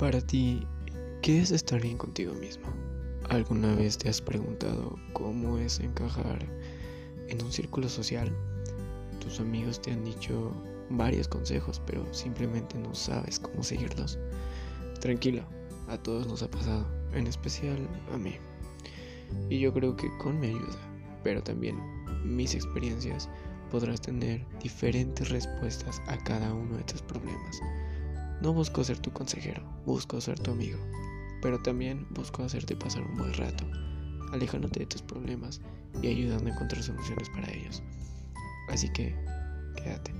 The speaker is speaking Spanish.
Para ti, ¿qué es estar bien contigo mismo? ¿Alguna vez te has preguntado cómo es encajar en un círculo social? Tus amigos te han dicho varios consejos, pero simplemente no sabes cómo seguirlos. Tranquilo, a todos nos ha pasado, en especial a mí. Y yo creo que con mi ayuda, pero también mis experiencias, podrás tener diferentes respuestas a cada uno de tus problemas. No busco ser tu consejero, busco ser tu amigo, pero también busco hacerte pasar un buen rato, alejándote de tus problemas y ayudando a encontrar soluciones para ellos. Así que, quédate.